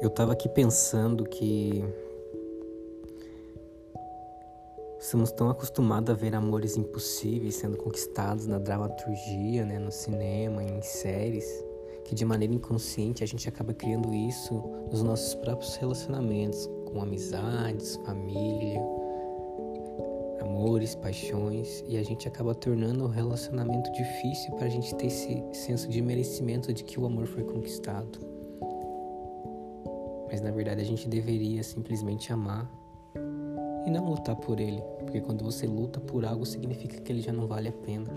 Eu tava aqui pensando que estamos tão acostumados a ver amores impossíveis sendo conquistados na dramaturgia, né, no cinema, em séries, que de maneira inconsciente a gente acaba criando isso nos nossos próprios relacionamentos, com amizades, família, amores, paixões, e a gente acaba tornando o relacionamento difícil para a gente ter esse senso de merecimento de que o amor foi conquistado. Mas na verdade a gente deveria simplesmente amar e não lutar por ele, porque quando você luta por algo significa que ele já não vale a pena.